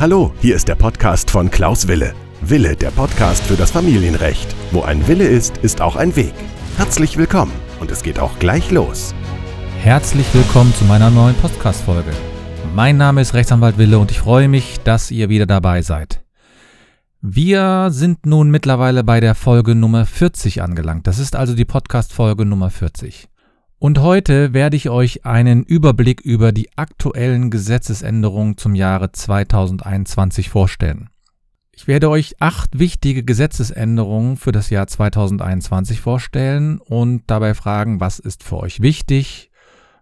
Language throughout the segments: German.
Hallo, hier ist der Podcast von Klaus Wille. Wille, der Podcast für das Familienrecht. Wo ein Wille ist, ist auch ein Weg. Herzlich willkommen und es geht auch gleich los. Herzlich willkommen zu meiner neuen Podcast-Folge. Mein Name ist Rechtsanwalt Wille und ich freue mich, dass ihr wieder dabei seid. Wir sind nun mittlerweile bei der Folge Nummer 40 angelangt. Das ist also die Podcast-Folge Nummer 40. Und heute werde ich euch einen Überblick über die aktuellen Gesetzesänderungen zum Jahre 2021 vorstellen. Ich werde euch acht wichtige Gesetzesänderungen für das Jahr 2021 vorstellen und dabei fragen, was ist für euch wichtig,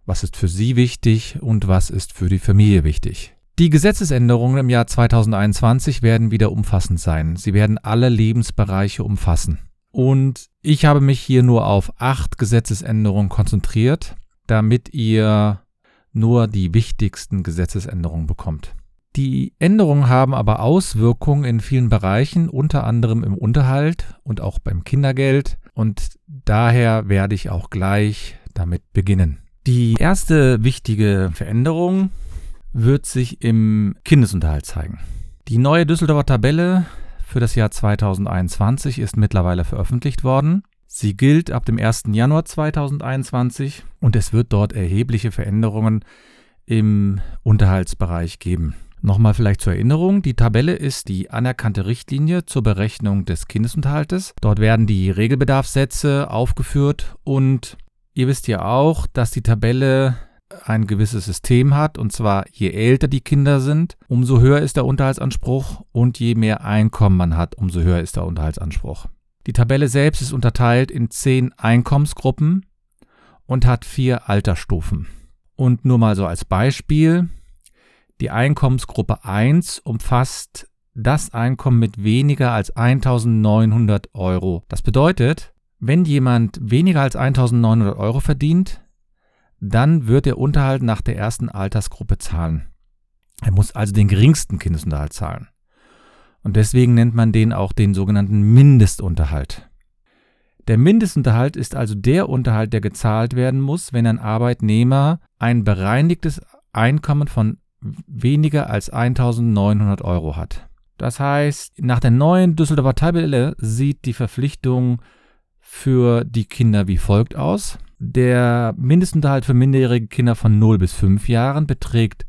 was ist für Sie wichtig und was ist für die Familie wichtig. Die Gesetzesänderungen im Jahr 2021 werden wieder umfassend sein. Sie werden alle Lebensbereiche umfassen. Und ich habe mich hier nur auf acht Gesetzesänderungen konzentriert, damit ihr nur die wichtigsten Gesetzesänderungen bekommt. Die Änderungen haben aber Auswirkungen in vielen Bereichen, unter anderem im Unterhalt und auch beim Kindergeld. Und daher werde ich auch gleich damit beginnen. Die erste wichtige Veränderung wird sich im Kindesunterhalt zeigen. Die neue Düsseldorfer Tabelle für das Jahr 2021 ist mittlerweile veröffentlicht worden. Sie gilt ab dem 1. Januar 2021 und es wird dort erhebliche Veränderungen im Unterhaltsbereich geben. Nochmal vielleicht zur Erinnerung, die Tabelle ist die anerkannte Richtlinie zur Berechnung des Kindesunterhaltes. Dort werden die Regelbedarfssätze aufgeführt und ihr wisst ja auch, dass die Tabelle ein gewisses System hat, und zwar je älter die Kinder sind, umso höher ist der Unterhaltsanspruch und je mehr Einkommen man hat, umso höher ist der Unterhaltsanspruch. Die Tabelle selbst ist unterteilt in zehn Einkommensgruppen und hat vier Altersstufen. Und nur mal so als Beispiel, die Einkommensgruppe 1 umfasst das Einkommen mit weniger als 1900 Euro. Das bedeutet, wenn jemand weniger als 1900 Euro verdient, dann wird der Unterhalt nach der ersten Altersgruppe zahlen. Er muss also den geringsten Kindesunterhalt zahlen. Und deswegen nennt man den auch den sogenannten Mindestunterhalt. Der Mindestunterhalt ist also der Unterhalt, der gezahlt werden muss, wenn ein Arbeitnehmer ein bereinigtes Einkommen von weniger als 1900 Euro hat. Das heißt, nach der neuen Düsseldorfer Tabelle sieht die Verpflichtung für die Kinder wie folgt aus. Der Mindestunterhalt für minderjährige Kinder von 0 bis 5 Jahren beträgt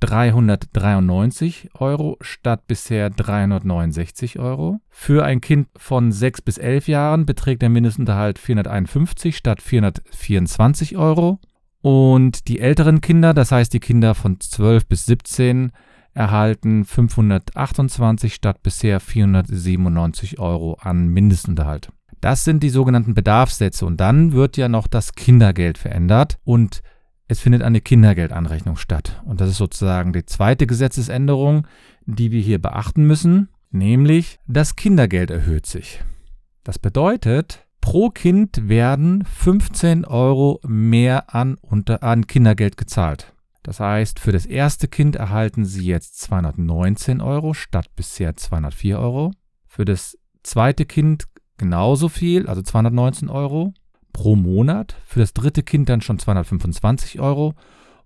393 Euro statt bisher 369 Euro. Für ein Kind von 6 bis 11 Jahren beträgt der Mindestunterhalt 451 statt 424 Euro. Und die älteren Kinder, das heißt die Kinder von 12 bis 17, erhalten 528 statt bisher 497 Euro an Mindestunterhalt. Das sind die sogenannten Bedarfssätze. Und dann wird ja noch das Kindergeld verändert und es findet eine Kindergeldanrechnung statt. Und das ist sozusagen die zweite Gesetzesänderung, die wir hier beachten müssen, nämlich das Kindergeld erhöht sich. Das bedeutet, pro Kind werden 15 Euro mehr an, unter, an Kindergeld gezahlt. Das heißt, für das erste Kind erhalten Sie jetzt 219 Euro statt bisher 204 Euro. Für das zweite Kind genauso viel, also 219 Euro pro Monat. Für das dritte Kind dann schon 225 Euro.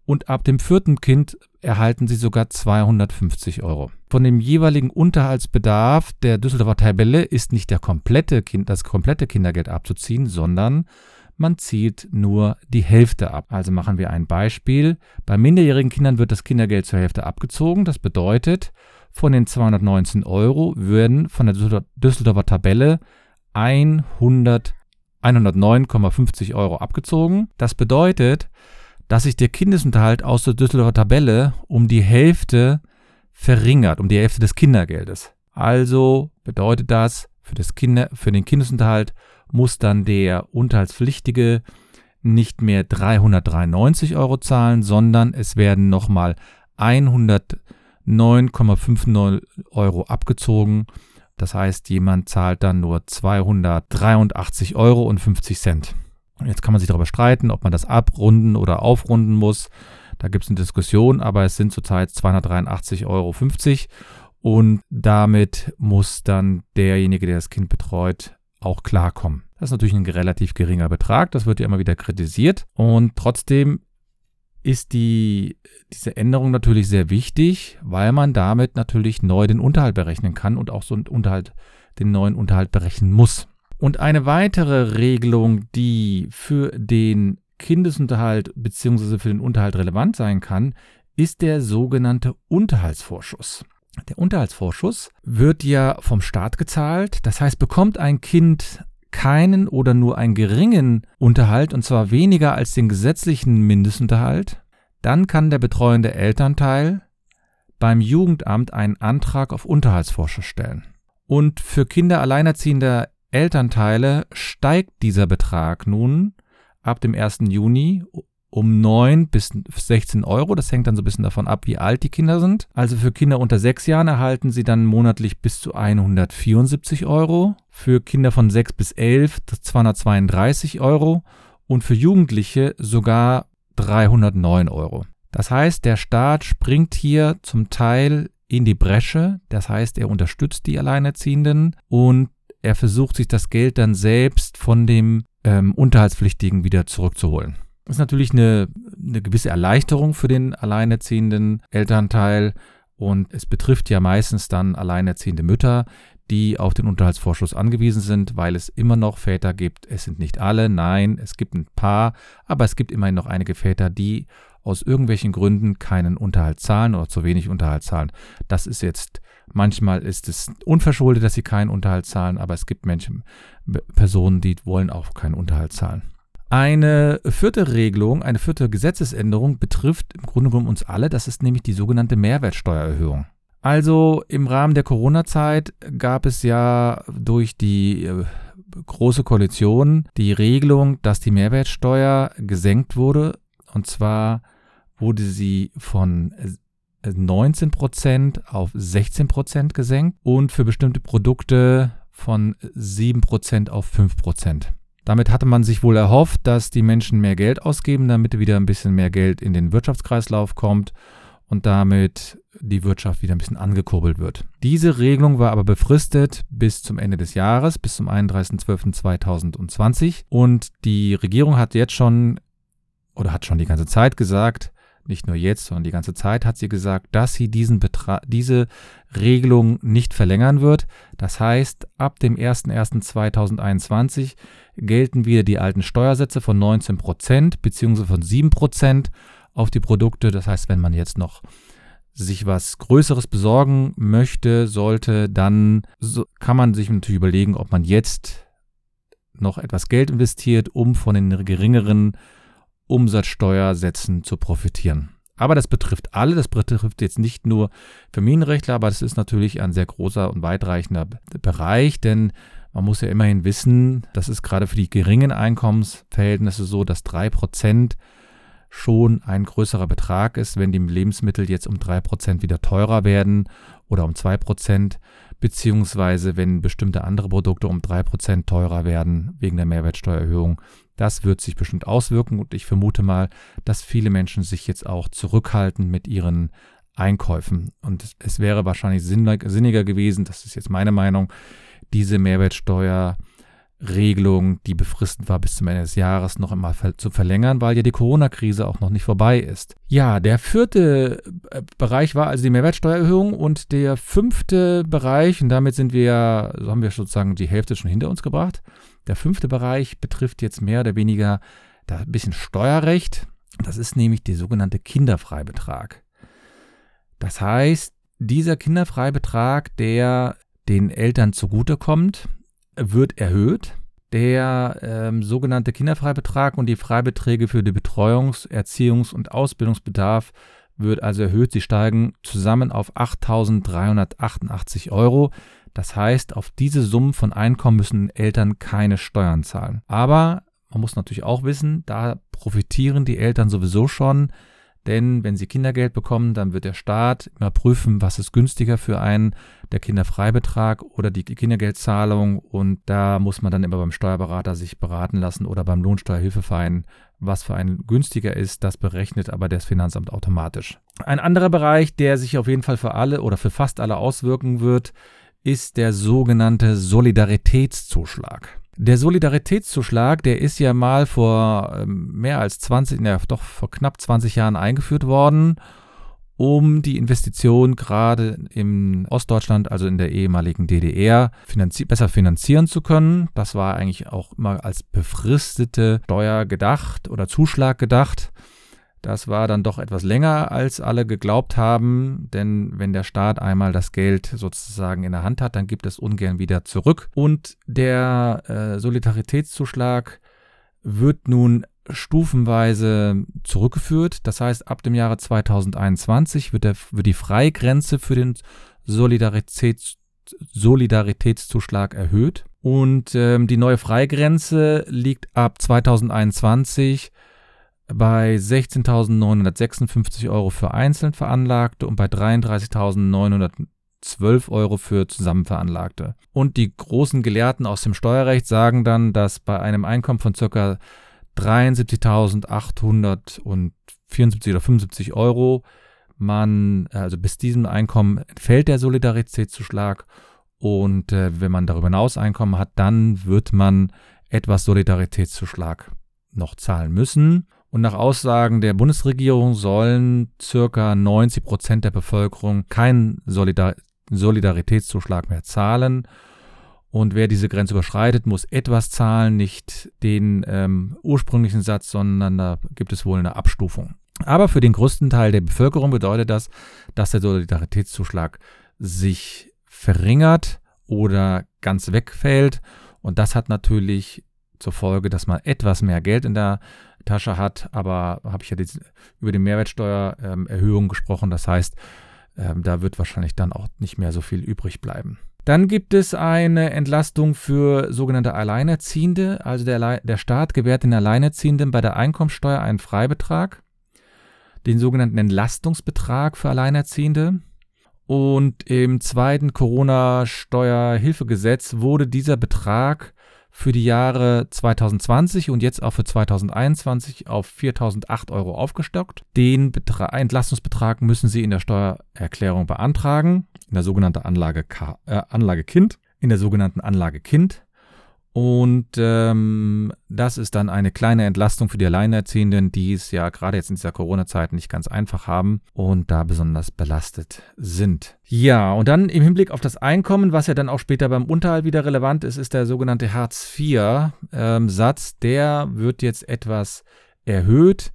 Und ab dem vierten Kind erhalten sie sogar 250 Euro. Von dem jeweiligen Unterhaltsbedarf der Düsseldorfer Tabelle ist nicht der komplette kind, das komplette Kindergeld abzuziehen, sondern man zieht nur die Hälfte ab. Also machen wir ein Beispiel. Bei minderjährigen Kindern wird das Kindergeld zur Hälfte abgezogen. Das bedeutet, von den 219 Euro würden von der Düsseldorfer Tabelle 100, 109,50 Euro abgezogen. Das bedeutet, dass sich der Kindesunterhalt aus der Düsseldorfer Tabelle um die Hälfte verringert, um die Hälfte des Kindergeldes. Also bedeutet das, für, das Kinder, für den Kindesunterhalt muss dann der Unterhaltspflichtige nicht mehr 393 Euro zahlen, sondern es werden nochmal 109,59 Euro abgezogen das heißt, jemand zahlt dann nur 283 Euro und 50 Cent. Jetzt kann man sich darüber streiten, ob man das abrunden oder aufrunden muss. Da gibt es eine Diskussion, aber es sind zurzeit 283,50 Euro und damit muss dann derjenige, der das Kind betreut, auch klarkommen. Das ist natürlich ein relativ geringer Betrag, das wird ja immer wieder kritisiert und trotzdem ist die, diese Änderung natürlich sehr wichtig, weil man damit natürlich neu den Unterhalt berechnen kann und auch so einen Unterhalt, den neuen Unterhalt berechnen muss. Und eine weitere Regelung, die für den Kindesunterhalt bzw. für den Unterhalt relevant sein kann, ist der sogenannte Unterhaltsvorschuss. Der Unterhaltsvorschuss wird ja vom Staat gezahlt. Das heißt, bekommt ein Kind keinen oder nur einen geringen Unterhalt, und zwar weniger als den gesetzlichen Mindestunterhalt, dann kann der betreuende Elternteil beim Jugendamt einen Antrag auf Unterhaltsvorschuss stellen. Und für Kinder alleinerziehender Elternteile steigt dieser Betrag nun ab dem 1. Juni um 9 bis 16 Euro. Das hängt dann so ein bisschen davon ab, wie alt die Kinder sind. Also für Kinder unter 6 Jahren erhalten sie dann monatlich bis zu 174 Euro. Für Kinder von 6 bis 11 232 Euro. Und für Jugendliche sogar 309 Euro. Das heißt, der Staat springt hier zum Teil in die Bresche. Das heißt, er unterstützt die Alleinerziehenden und er versucht sich das Geld dann selbst von dem ähm, Unterhaltspflichtigen wieder zurückzuholen. Ist natürlich eine, eine gewisse Erleichterung für den alleinerziehenden Elternteil und es betrifft ja meistens dann alleinerziehende Mütter, die auf den Unterhaltsvorschuss angewiesen sind, weil es immer noch Väter gibt. Es sind nicht alle, nein, es gibt ein paar, aber es gibt immerhin noch einige Väter, die aus irgendwelchen Gründen keinen Unterhalt zahlen oder zu wenig Unterhalt zahlen. Das ist jetzt, manchmal ist es unverschuldet, dass sie keinen Unterhalt zahlen, aber es gibt Menschen, Personen, die wollen auch keinen Unterhalt zahlen. Eine vierte Regelung, eine vierte Gesetzesänderung betrifft im Grunde genommen uns alle, das ist nämlich die sogenannte Mehrwertsteuererhöhung. Also im Rahmen der Corona-Zeit gab es ja durch die äh, große Koalition die Regelung, dass die Mehrwertsteuer gesenkt wurde. Und zwar wurde sie von 19% auf 16% gesenkt und für bestimmte Produkte von 7% auf 5%. Damit hatte man sich wohl erhofft, dass die Menschen mehr Geld ausgeben, damit wieder ein bisschen mehr Geld in den Wirtschaftskreislauf kommt und damit die Wirtschaft wieder ein bisschen angekurbelt wird. Diese Regelung war aber befristet bis zum Ende des Jahres, bis zum 31.12.2020. Und die Regierung hat jetzt schon oder hat schon die ganze Zeit gesagt, nicht nur jetzt, sondern die ganze Zeit hat sie gesagt, dass sie diesen Betrag, diese Regelung nicht verlängern wird. Das heißt, ab dem 01.01.2021 gelten wieder die alten Steuersätze von 19 Prozent beziehungsweise von 7 Prozent auf die Produkte. Das heißt, wenn man jetzt noch sich was Größeres besorgen möchte, sollte, dann kann man sich natürlich überlegen, ob man jetzt noch etwas Geld investiert, um von den geringeren Umsatzsteuersätzen zu profitieren. Aber das betrifft alle, das betrifft jetzt nicht nur Familienrechtler, aber das ist natürlich ein sehr großer und weitreichender Bereich, denn man muss ja immerhin wissen, das ist gerade für die geringen Einkommensverhältnisse so, dass 3% schon ein größerer Betrag ist, wenn die Lebensmittel jetzt um 3% wieder teurer werden oder um 2%, beziehungsweise wenn bestimmte andere Produkte um 3% teurer werden wegen der Mehrwertsteuererhöhung. Das wird sich bestimmt auswirken und ich vermute mal, dass viele Menschen sich jetzt auch zurückhalten mit ihren Einkäufen. Und es wäre wahrscheinlich sinniger gewesen, das ist jetzt meine Meinung, diese Mehrwertsteuer Regelung, die befristet war bis zum Ende des Jahres, noch einmal zu verlängern, weil ja die Corona-Krise auch noch nicht vorbei ist. Ja, der vierte äh, Bereich war also die Mehrwertsteuererhöhung und der fünfte Bereich, und damit sind wir, so haben wir sozusagen die Hälfte schon hinter uns gebracht. Der fünfte Bereich betrifft jetzt mehr oder weniger da ein bisschen Steuerrecht. Das ist nämlich der sogenannte Kinderfreibetrag. Das heißt, dieser Kinderfreibetrag, der den Eltern zugutekommt, wird erhöht. Der ähm, sogenannte Kinderfreibetrag und die Freibeträge für den Betreuungs-, Erziehungs- und Ausbildungsbedarf wird also erhöht. Sie steigen zusammen auf 8.388 Euro. Das heißt, auf diese Summen von Einkommen müssen Eltern keine Steuern zahlen. Aber man muss natürlich auch wissen, da profitieren die Eltern sowieso schon denn wenn sie Kindergeld bekommen, dann wird der Staat immer prüfen, was ist günstiger für einen, der Kinderfreibetrag oder die Kindergeldzahlung. Und da muss man dann immer beim Steuerberater sich beraten lassen oder beim Lohnsteuerhilfeverein, was für einen günstiger ist. Das berechnet aber das Finanzamt automatisch. Ein anderer Bereich, der sich auf jeden Fall für alle oder für fast alle auswirken wird, ist der sogenannte Solidaritätszuschlag. Der Solidaritätszuschlag, der ist ja mal vor ähm, mehr als 20, naja, doch vor knapp 20 Jahren eingeführt worden, um die Investition gerade im Ostdeutschland, also in der ehemaligen DDR, finanzi besser finanzieren zu können. Das war eigentlich auch immer als befristete Steuer gedacht oder Zuschlag gedacht. Das war dann doch etwas länger, als alle geglaubt haben, denn wenn der Staat einmal das Geld sozusagen in der Hand hat, dann gibt es ungern wieder zurück. Und der äh, Solidaritätszuschlag wird nun stufenweise zurückgeführt. Das heißt, ab dem Jahre 2021 wird, der, wird die Freigrenze für den Solidaritäts, Solidaritätszuschlag erhöht. Und ähm, die neue Freigrenze liegt ab 2021 bei 16.956 Euro für einzeln Veranlagte und bei 33.912 Euro für zusammenveranlagte. Und die großen Gelehrten aus dem Steuerrecht sagen dann, dass bei einem Einkommen von ca. 73.874 oder 75 Euro man, also bis diesem Einkommen entfällt der Solidaritätszuschlag und äh, wenn man darüber hinaus Einkommen hat, dann wird man etwas Solidaritätszuschlag noch zahlen müssen. Und nach Aussagen der Bundesregierung sollen circa 90 Prozent der Bevölkerung keinen Solidar Solidaritätszuschlag mehr zahlen. Und wer diese Grenze überschreitet, muss etwas zahlen, nicht den ähm, ursprünglichen Satz, sondern da gibt es wohl eine Abstufung. Aber für den größten Teil der Bevölkerung bedeutet das, dass der Solidaritätszuschlag sich verringert oder ganz wegfällt. Und das hat natürlich zur Folge, dass man etwas mehr Geld in der Tasche hat, aber habe ich ja die, über die Mehrwertsteuererhöhung ähm, gesprochen. Das heißt, ähm, da wird wahrscheinlich dann auch nicht mehr so viel übrig bleiben. Dann gibt es eine Entlastung für sogenannte Alleinerziehende. Also der, der Staat gewährt den Alleinerziehenden bei der Einkommensteuer einen Freibetrag, den sogenannten Entlastungsbetrag für Alleinerziehende. Und im zweiten Corona-Steuerhilfegesetz wurde dieser Betrag für die Jahre 2020 und jetzt auch für 2021 auf 4.008 Euro aufgestockt. Den Betra Entlastungsbetrag müssen Sie in der Steuererklärung beantragen, in der sogenannten Anlage, K äh, Anlage Kind. In der sogenannten Anlage Kind und ähm, das ist dann eine kleine Entlastung für die Alleinerziehenden, die es ja gerade jetzt in dieser Corona-Zeit nicht ganz einfach haben und da besonders belastet sind. Ja, und dann im Hinblick auf das Einkommen, was ja dann auch später beim Unterhalt wieder relevant ist, ist der sogenannte Hartz-IV-Satz. Ähm, der wird jetzt etwas erhöht.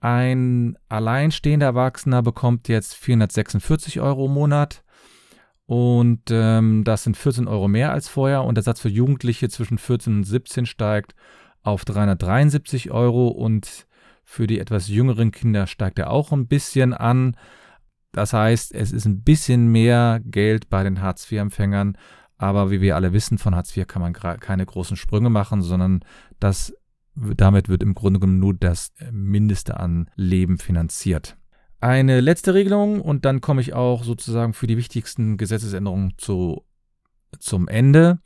Ein alleinstehender Erwachsener bekommt jetzt 446 Euro im Monat und ähm, das sind 14 Euro mehr als vorher. Und der Satz für Jugendliche zwischen 14 und 17 steigt auf 373 Euro. Und für die etwas jüngeren Kinder steigt er auch ein bisschen an. Das heißt, es ist ein bisschen mehr Geld bei den Hartz-IV-Empfängern. Aber wie wir alle wissen, von Hartz IV kann man keine großen Sprünge machen, sondern das, damit wird im Grunde genommen nur das Mindeste an Leben finanziert. Eine letzte Regelung und dann komme ich auch sozusagen für die wichtigsten Gesetzesänderungen zu, zum Ende.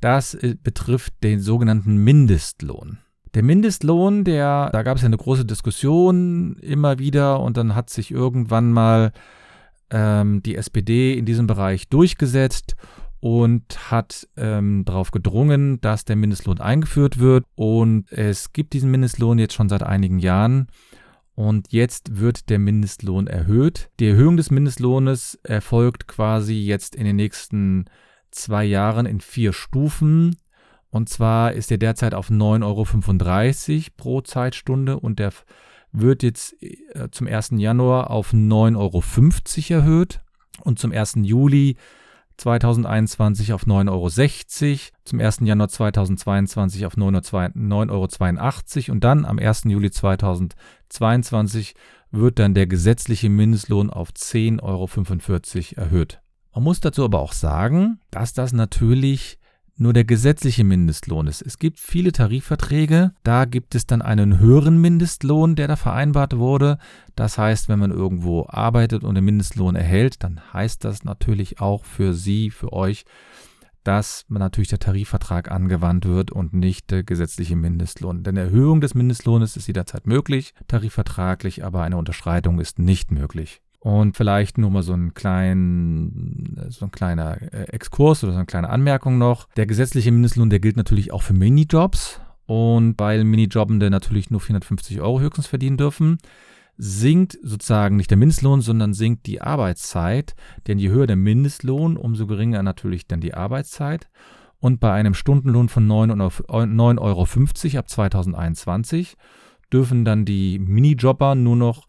Das äh, betrifft den sogenannten Mindestlohn. Der Mindestlohn, der, da gab es ja eine große Diskussion immer wieder und dann hat sich irgendwann mal ähm, die SPD in diesem Bereich durchgesetzt und hat ähm, darauf gedrungen, dass der Mindestlohn eingeführt wird. Und es gibt diesen Mindestlohn jetzt schon seit einigen Jahren. Und jetzt wird der Mindestlohn erhöht. Die Erhöhung des Mindestlohnes erfolgt quasi jetzt in den nächsten zwei Jahren in vier Stufen. Und zwar ist er derzeit auf 9,35 Euro pro Zeitstunde und der wird jetzt äh, zum 1. Januar auf 9,50 Euro erhöht und zum 1. Juli 2021 auf 9,60 Euro, zum 1. Januar 2022 auf 9,82 Euro und dann am 1. Juli 2022 wird dann der gesetzliche Mindestlohn auf 10,45 Euro erhöht. Man muss dazu aber auch sagen, dass das natürlich nur der gesetzliche Mindestlohn ist. Es gibt viele Tarifverträge, da gibt es dann einen höheren Mindestlohn, der da vereinbart wurde. Das heißt, wenn man irgendwo arbeitet und den Mindestlohn erhält, dann heißt das natürlich auch für Sie, für euch, dass natürlich der Tarifvertrag angewandt wird und nicht der gesetzliche Mindestlohn. Denn Erhöhung des Mindestlohnes ist jederzeit möglich, tarifvertraglich, aber eine Unterschreitung ist nicht möglich. Und vielleicht nur mal so ein, klein, so ein kleiner äh, Exkurs oder so eine kleine Anmerkung noch. Der gesetzliche Mindestlohn, der gilt natürlich auch für Minijobs. Und weil Minijobbende natürlich nur 450 Euro höchstens verdienen dürfen, sinkt sozusagen nicht der Mindestlohn, sondern sinkt die Arbeitszeit. Denn je höher der Mindestlohn, umso geringer natürlich dann die Arbeitszeit. Und bei einem Stundenlohn von 9,50 Euro ab 2021 dürfen dann die Minijobber nur noch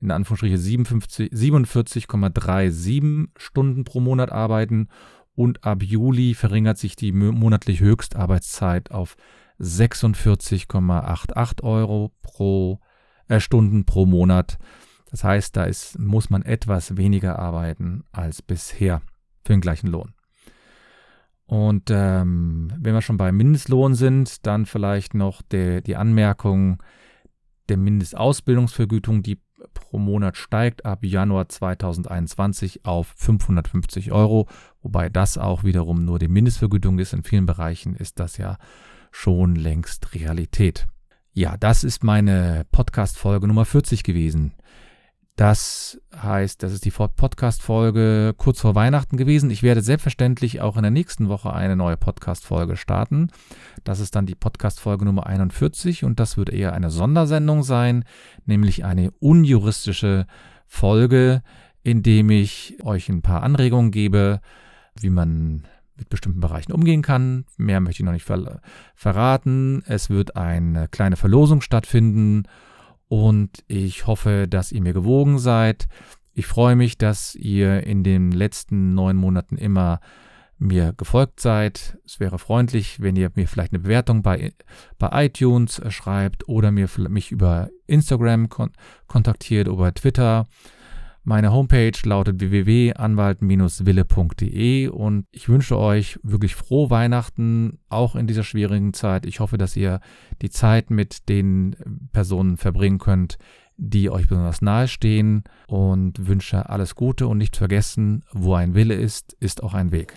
in Anführungsstriche 47,37 Stunden pro Monat arbeiten und ab Juli verringert sich die monatliche Höchstarbeitszeit auf 46,88 Euro pro Stunden pro Monat. Das heißt, da ist, muss man etwas weniger arbeiten als bisher für den gleichen Lohn. Und ähm, wenn wir schon beim Mindestlohn sind, dann vielleicht noch der, die Anmerkung der Mindestausbildungsvergütung, die pro Monat steigt ab Januar 2021 auf 550 Euro, wobei das auch wiederum nur die Mindestvergütung ist. In vielen Bereichen ist das ja schon längst Realität. Ja, das ist meine Podcast-Folge Nummer 40 gewesen. Das heißt, das ist die Podcast-Folge kurz vor Weihnachten gewesen. Ich werde selbstverständlich auch in der nächsten Woche eine neue Podcast-Folge starten. Das ist dann die Podcast-Folge Nummer 41 und das wird eher eine Sondersendung sein, nämlich eine unjuristische Folge, in dem ich euch ein paar Anregungen gebe, wie man mit bestimmten Bereichen umgehen kann. Mehr möchte ich noch nicht ver verraten. Es wird eine kleine Verlosung stattfinden und ich hoffe, dass ihr mir gewogen seid. Ich freue mich, dass ihr in den letzten neun Monaten immer mir gefolgt seid. Es wäre freundlich, wenn ihr mir vielleicht eine Bewertung bei, bei iTunes schreibt oder mir, mich über Instagram kon kontaktiert oder Twitter. Meine Homepage lautet www.anwalt-wille.de und ich wünsche euch wirklich frohe Weihnachten, auch in dieser schwierigen Zeit. Ich hoffe, dass ihr die Zeit mit den Personen verbringen könnt, die euch besonders nahestehen und wünsche alles Gute und nicht vergessen, wo ein Wille ist, ist auch ein Weg.